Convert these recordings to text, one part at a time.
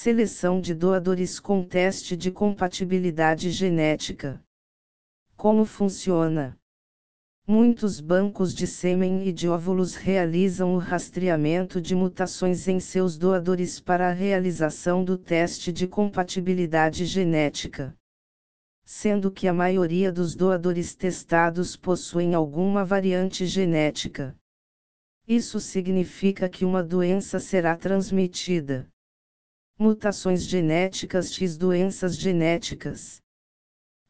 Seleção de doadores com teste de compatibilidade genética. Como funciona? Muitos bancos de sêmen e de óvulos realizam o rastreamento de mutações em seus doadores para a realização do teste de compatibilidade genética. Sendo que a maioria dos doadores testados possuem alguma variante genética. Isso significa que uma doença será transmitida. Mutações genéticas X doenças genéticas.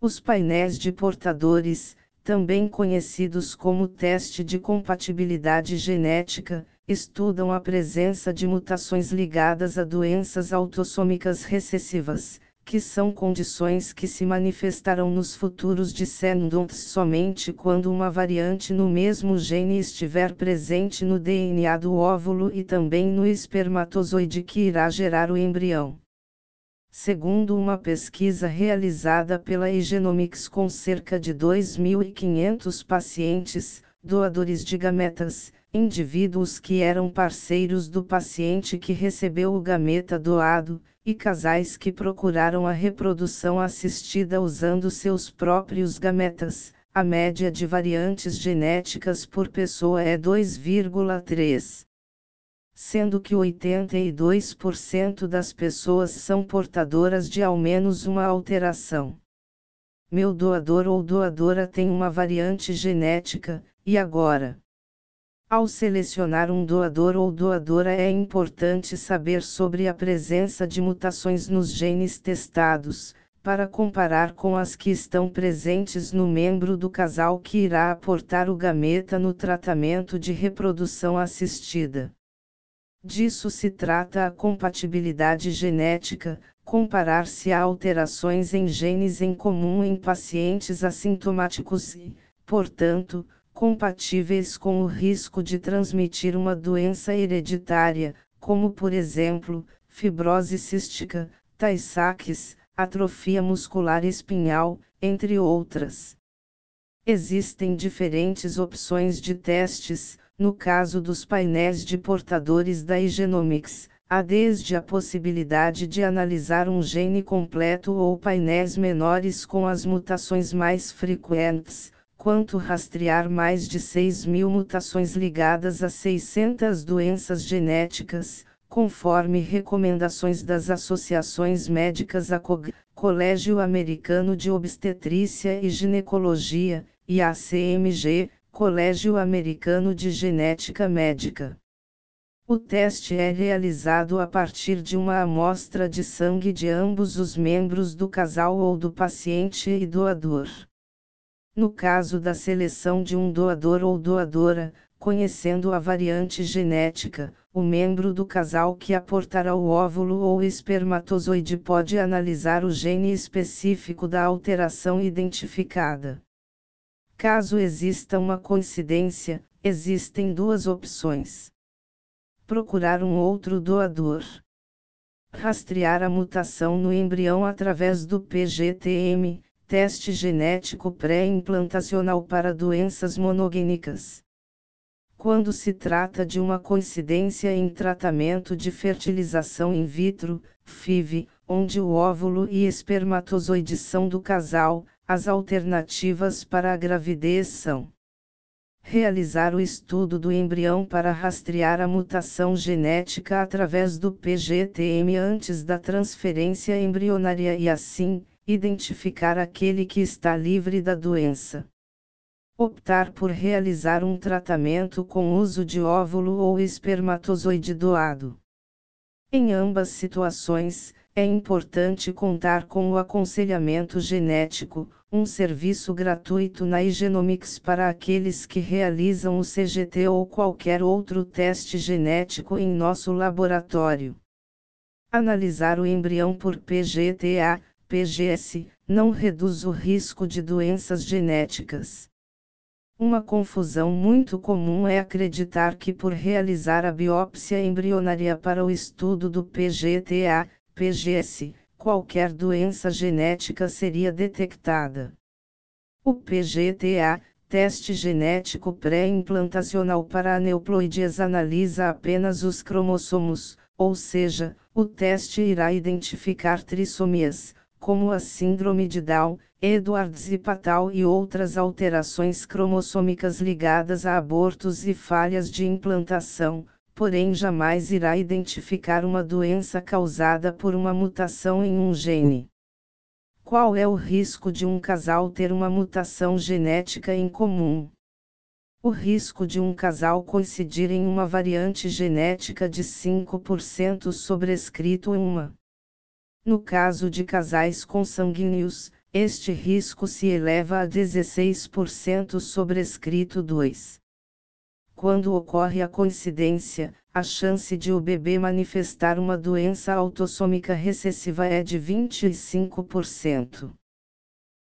Os painéis de portadores, também conhecidos como teste de compatibilidade genética, estudam a presença de mutações ligadas a doenças autossômicas recessivas, que são condições que se manifestarão nos futuros descendentes somente quando uma variante no mesmo gene estiver presente no DNA do óvulo e também no espermatozoide que irá gerar o embrião. Segundo uma pesquisa realizada pela Egenomics com cerca de 2.500 pacientes, doadores de gametas, indivíduos que eram parceiros do paciente que recebeu o gameta doado, e casais que procuraram a reprodução assistida usando seus próprios gametas, a média de variantes genéticas por pessoa é 2,3 sendo que 82% das pessoas são portadoras de ao menos uma alteração. Meu doador ou doadora tem uma variante genética, e agora? Ao selecionar um doador ou doadora é importante saber sobre a presença de mutações nos genes testados, para comparar com as que estão presentes no membro do casal que irá aportar o gameta no tratamento de reprodução assistida. Disso se trata a compatibilidade genética, comparar-se a alterações em genes em comum em pacientes assintomáticos e, portanto, compatíveis com o risco de transmitir uma doença hereditária, como por exemplo, fibrose cística, Tay-Sachs, atrofia muscular espinhal, entre outras. Existem diferentes opções de testes, no caso dos painéis de portadores da Igenomics, há desde a possibilidade de analisar um gene completo ou painéis menores com as mutações mais frequentes, quanto rastrear mais de 6 mil mutações ligadas a 600 doenças genéticas, conforme recomendações das associações médicas ACOG, Colégio Americano de Obstetrícia e Ginecologia, e ACMG, Colégio Americano de Genética Médica. O teste é realizado a partir de uma amostra de sangue de ambos os membros do casal ou do paciente e doador. No caso da seleção de um doador ou doadora, conhecendo a variante genética, o membro do casal que aportará o óvulo ou espermatozoide pode analisar o gene específico da alteração identificada. Caso exista uma coincidência, existem duas opções. Procurar um outro doador. Rastrear a mutação no embrião através do PGTM, teste genético pré-implantacional para doenças monogênicas. Quando se trata de uma coincidência em tratamento de fertilização in vitro, FIV, onde o óvulo e espermatozoide são do casal, as alternativas para a gravidez são: realizar o estudo do embrião para rastrear a mutação genética através do PGTM antes da transferência embrionária e assim, identificar aquele que está livre da doença. Optar por realizar um tratamento com uso de óvulo ou espermatozoide doado. Em ambas situações, é importante contar com o aconselhamento genético, um serviço gratuito na Igenomics para aqueles que realizam o CGT ou qualquer outro teste genético em nosso laboratório. Analisar o embrião por PGTA, PGS, não reduz o risco de doenças genéticas. Uma confusão muito comum é acreditar que por realizar a biópsia embrionária para o estudo do PGTA, PGS, qualquer doença genética seria detectada. O PGTA, teste genético pré-implantacional para aneuploidias analisa apenas os cromossomos, ou seja, o teste irá identificar trissomias, como a síndrome de Down, Edwards e Patal e outras alterações cromossômicas ligadas a abortos e falhas de implantação, porém jamais irá identificar uma doença causada por uma mutação em um gene. Qual é o risco de um casal ter uma mutação genética em comum? O risco de um casal coincidir em uma variante genética de 5% sobrescrito em uma. No caso de casais consanguíneos, este risco se eleva a 16% sobrescrito 2. Quando ocorre a coincidência, a chance de o bebê manifestar uma doença autossômica recessiva é de 25%.